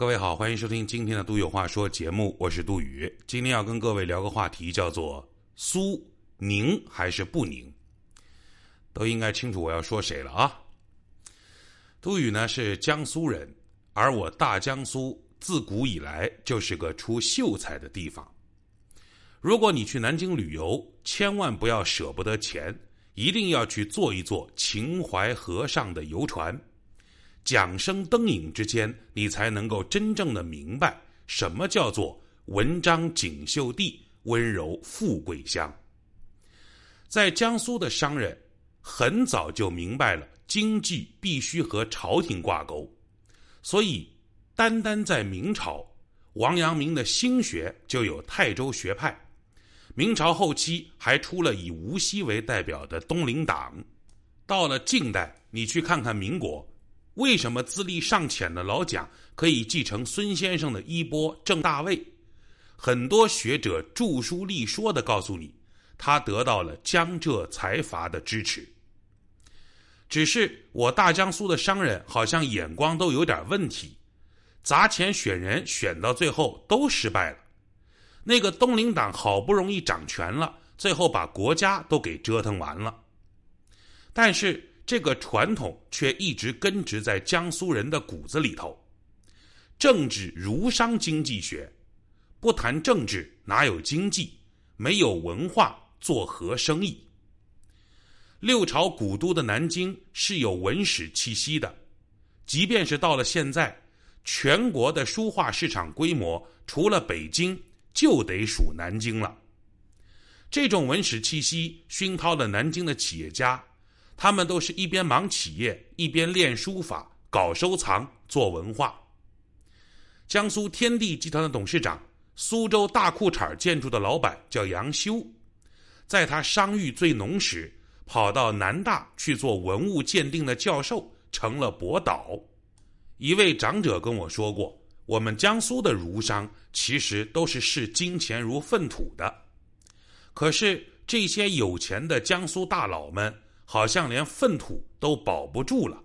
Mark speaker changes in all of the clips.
Speaker 1: 各位好，欢迎收听今天的《都有话说》节目，我是杜宇。今天要跟各位聊个话题，叫做“苏宁还是不宁”，都应该清楚我要说谁了啊。杜宇呢是江苏人，而我大江苏自古以来就是个出秀才的地方。如果你去南京旅游，千万不要舍不得钱，一定要去坐一坐秦淮河上的游船。桨声灯影之间，你才能够真正的明白什么叫做文章锦绣地，温柔富贵乡。在江苏的商人很早就明白了经济必须和朝廷挂钩，所以单单在明朝，王阳明的心学就有泰州学派。明朝后期还出了以无锡为代表的东林党。到了近代，你去看看民国。为什么资历尚浅的老蒋可以继承孙先生的衣钵正大位？很多学者著书立说的告诉你，他得到了江浙财阀的支持。只是我大江苏的商人好像眼光都有点问题，砸钱选人选到最后都失败了。那个东林党好不容易掌权了，最后把国家都给折腾完了。但是。这个传统却一直根植在江苏人的骨子里头。政治儒商经济学，不谈政治哪有经济？没有文化做何生意？六朝古都的南京是有文史气息的，即便是到了现在，全国的书画市场规模除了北京，就得数南京了。这种文史气息熏陶了南京的企业家。他们都是一边忙企业，一边练书法、搞收藏、做文化。江苏天地集团的董事长、苏州大裤衩建筑的老板叫杨修，在他商誉最浓时，跑到南大去做文物鉴定的教授，成了博导。一位长者跟我说过，我们江苏的儒商其实都是视金钱如粪土的，可是这些有钱的江苏大佬们。好像连粪土都保不住了。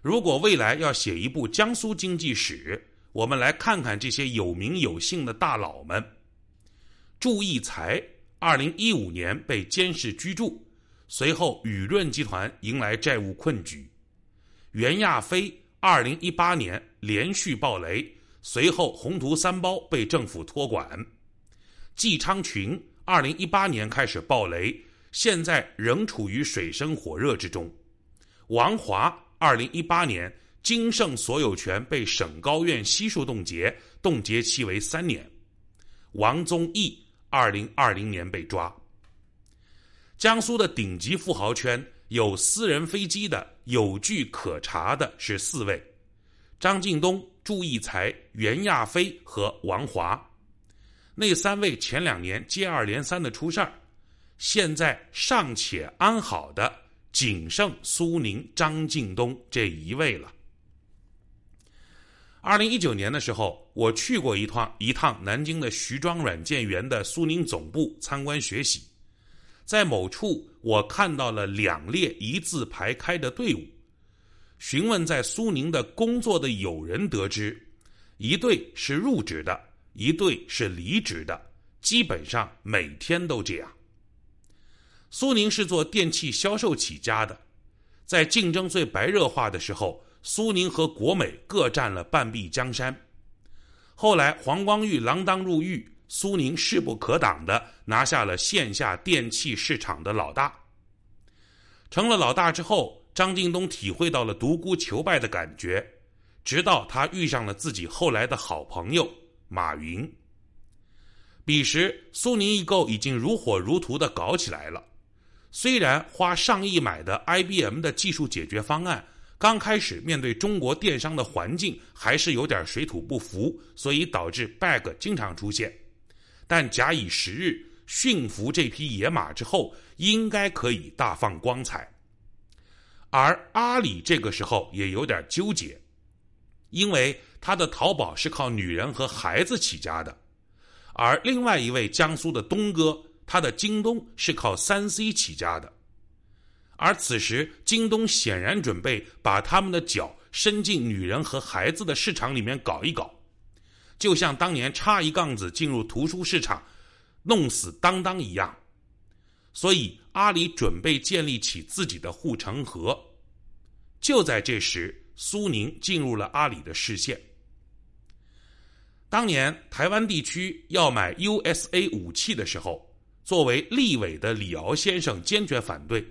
Speaker 1: 如果未来要写一部江苏经济史，我们来看看这些有名有姓的大佬们。祝义才，二零一五年被监视居住，随后雨润集团迎来债务困局。袁亚飞，二零一八年连续暴雷，随后宏图三包被政府托管。季昌群，二零一八年开始暴雷。现在仍处于水深火热之中。王华，二零一八年金盛所有权被省高院悉数冻结，冻结期为三年。王宗义，二零二零年被抓。江苏的顶级富豪圈有私人飞机的、有据可查的是四位：张近东、祝义才、袁亚飞和王华。那三位前两年接二连三的出事儿。现在尚且安好的，仅剩苏宁、张近东这一位了。二零一九年的时候，我去过一趟一趟南京的徐庄软件园的苏宁总部参观学习，在某处我看到了两列一字排开的队伍。询问在苏宁的工作的友人得知，一队是入职的，一队是离职的，基本上每天都这样。苏宁是做电器销售起家的，在竞争最白热化的时候，苏宁和国美各占了半壁江山。后来黄光裕锒铛入狱，苏宁势不可挡的拿下了线下电器市场的老大。成了老大之后，张近东体会到了独孤求败的感觉，直到他遇上了自己后来的好朋友马云。彼时，苏宁易购已经如火如荼的搞起来了。虽然花上亿买的 IBM 的技术解决方案，刚开始面对中国电商的环境还是有点水土不服，所以导致 bug 经常出现。但假以时日，驯服这匹野马之后，应该可以大放光彩。而阿里这个时候也有点纠结，因为他的淘宝是靠女人和孩子起家的，而另外一位江苏的东哥。他的京东是靠三 C 起家的，而此时京东显然准备把他们的脚伸进女人和孩子的市场里面搞一搞，就像当年插一杠子进入图书市场，弄死当当一样。所以阿里准备建立起自己的护城河。就在这时，苏宁进入了阿里的视线。当年台湾地区要买 USA 武器的时候，作为立委的李敖先生坚决反对。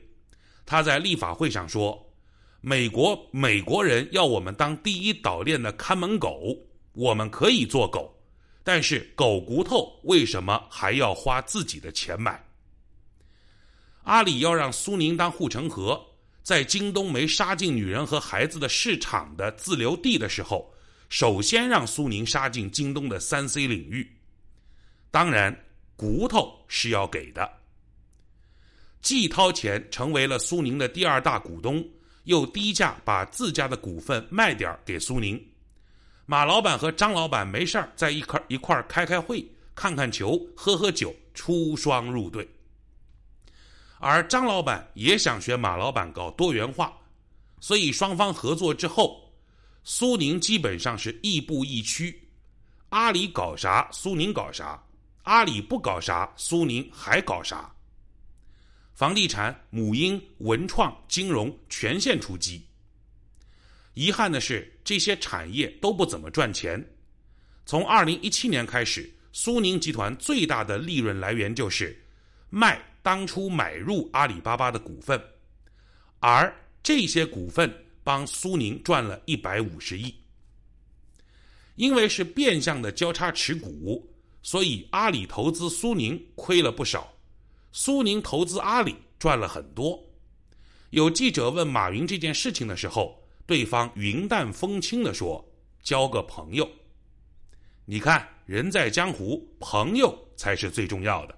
Speaker 1: 他在立法会上说：“美国美国人要我们当第一岛链的看门狗，我们可以做狗，但是狗骨头为什么还要花自己的钱买？”阿里要让苏宁当护城河，在京东没杀进女人和孩子的市场的自留地的时候。首先让苏宁杀进京东的三 C 领域，当然骨头是要给的。既掏钱成为了苏宁的第二大股东，又低价把自家的股份卖点给苏宁。马老板和张老板没事在一块一块开开会、看看球、喝喝酒，出双入对。而张老板也想学马老板搞多元化，所以双方合作之后。苏宁基本上是亦步亦趋，阿里搞啥，苏宁搞啥；阿里不搞啥，苏宁还搞啥。房地产、母婴、文创、金融全线出击。遗憾的是，这些产业都不怎么赚钱。从二零一七年开始，苏宁集团最大的利润来源就是卖当初买入阿里巴巴的股份，而这些股份。帮苏宁赚了一百五十亿，因为是变相的交叉持股，所以阿里投资苏宁亏了不少，苏宁投资阿里赚了很多。有记者问马云这件事情的时候，对方云淡风轻的说：“交个朋友。”你看，人在江湖，朋友才是最重要的。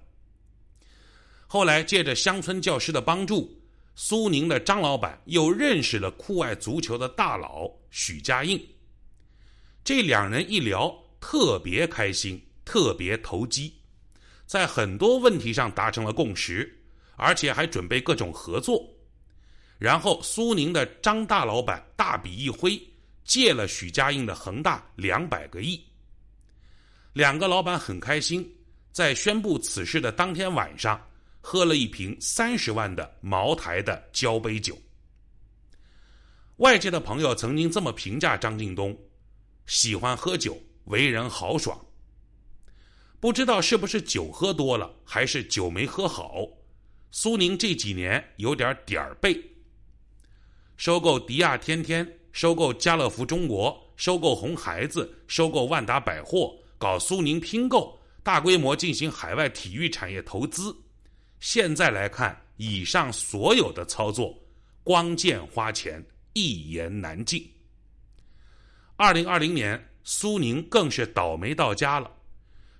Speaker 1: 后来借着乡村教师的帮助。苏宁的张老板又认识了酷爱足球的大佬许家印，这两人一聊特别开心，特别投机，在很多问题上达成了共识，而且还准备各种合作。然后苏宁的张大老板大笔一挥，借了许家印的恒大两百个亿。两个老板很开心，在宣布此事的当天晚上。喝了一瓶三十万的茅台的交杯酒。外界的朋友曾经这么评价张近东：喜欢喝酒，为人豪爽。不知道是不是酒喝多了，还是酒没喝好，苏宁这几年有点点儿背。收购迪亚天天，收购家乐福中国，收购红孩子，收购万达百货，搞苏宁拼购，大规模进行海外体育产业投资。现在来看，以上所有的操作，光见花钱，一言难尽。二零二零年，苏宁更是倒霉到家了。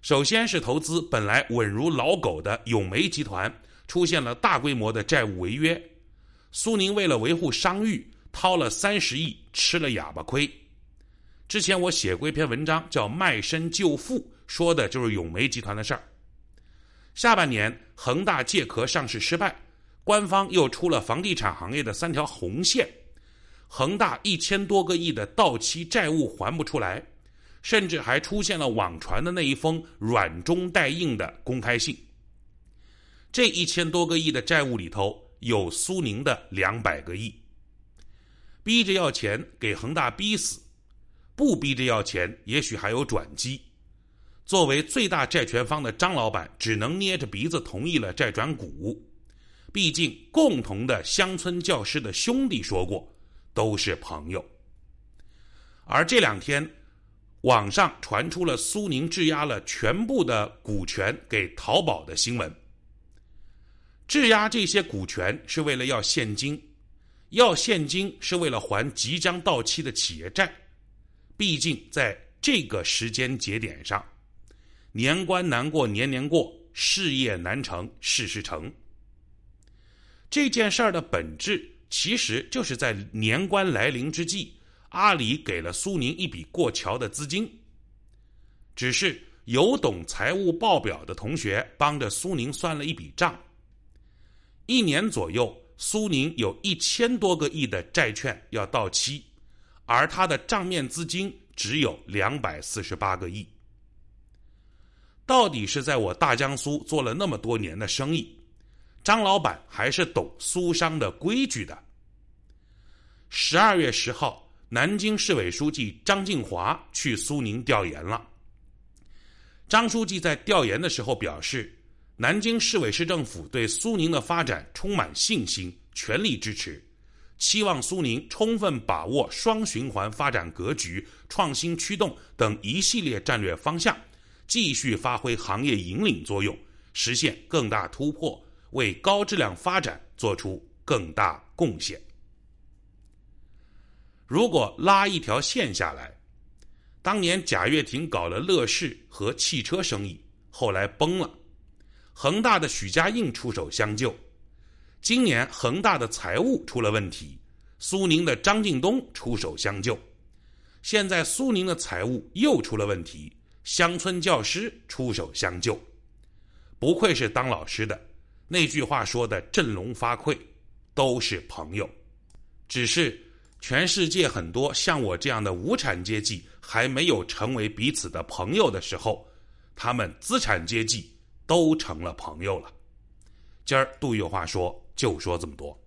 Speaker 1: 首先是投资本来稳如老狗的永煤集团，出现了大规模的债务违约。苏宁为了维护商誉，掏了三十亿，吃了哑巴亏。之前我写过一篇文章，叫《卖身救父》，说的就是永煤集团的事儿。下半年，恒大借壳上市失败，官方又出了房地产行业的三条红线，恒大一千多个亿的到期债务还不出来，甚至还出现了网传的那一封软中带硬的公开信。这一千多个亿的债务里头有苏宁的两百个亿，逼着要钱给恒大逼死，不逼着要钱也许还有转机。作为最大债权方的张老板，只能捏着鼻子同意了债转股。毕竟，共同的乡村教师的兄弟说过，都是朋友。而这两天，网上传出了苏宁质押了全部的股权给淘宝的新闻。质押这些股权是为了要现金，要现金是为了还即将到期的企业债。毕竟，在这个时间节点上。年关难过年年过，事业难成事事成。这件事儿的本质其实就是在年关来临之际，阿里给了苏宁一笔过桥的资金。只是有懂财务报表的同学帮着苏宁算了一笔账：一年左右，苏宁有一千多个亿的债券要到期，而他的账面资金只有两百四十八个亿。到底是在我大江苏做了那么多年的生意，张老板还是懂苏商的规矩的。十二月十号，南京市委书记张静华去苏宁调研了。张书记在调研的时候表示，南京市委市政府对苏宁的发展充满信心，全力支持，期望苏宁充分把握双循环发展格局、创新驱动等一系列战略方向。继续发挥行业引领作用，实现更大突破，为高质量发展做出更大贡献。如果拉一条线下来，当年贾跃亭搞了乐视和汽车生意，后来崩了；恒大的许家印出手相救；今年恒大的财务出了问题，苏宁的张近东出手相救；现在苏宁的财务又出了问题。乡村教师出手相救，不愧是当老师的。那句话说的振聋发聩，都是朋友。只是全世界很多像我这样的无产阶级还没有成为彼此的朋友的时候，他们资产阶级都成了朋友了。今儿杜有话说，就说这么多。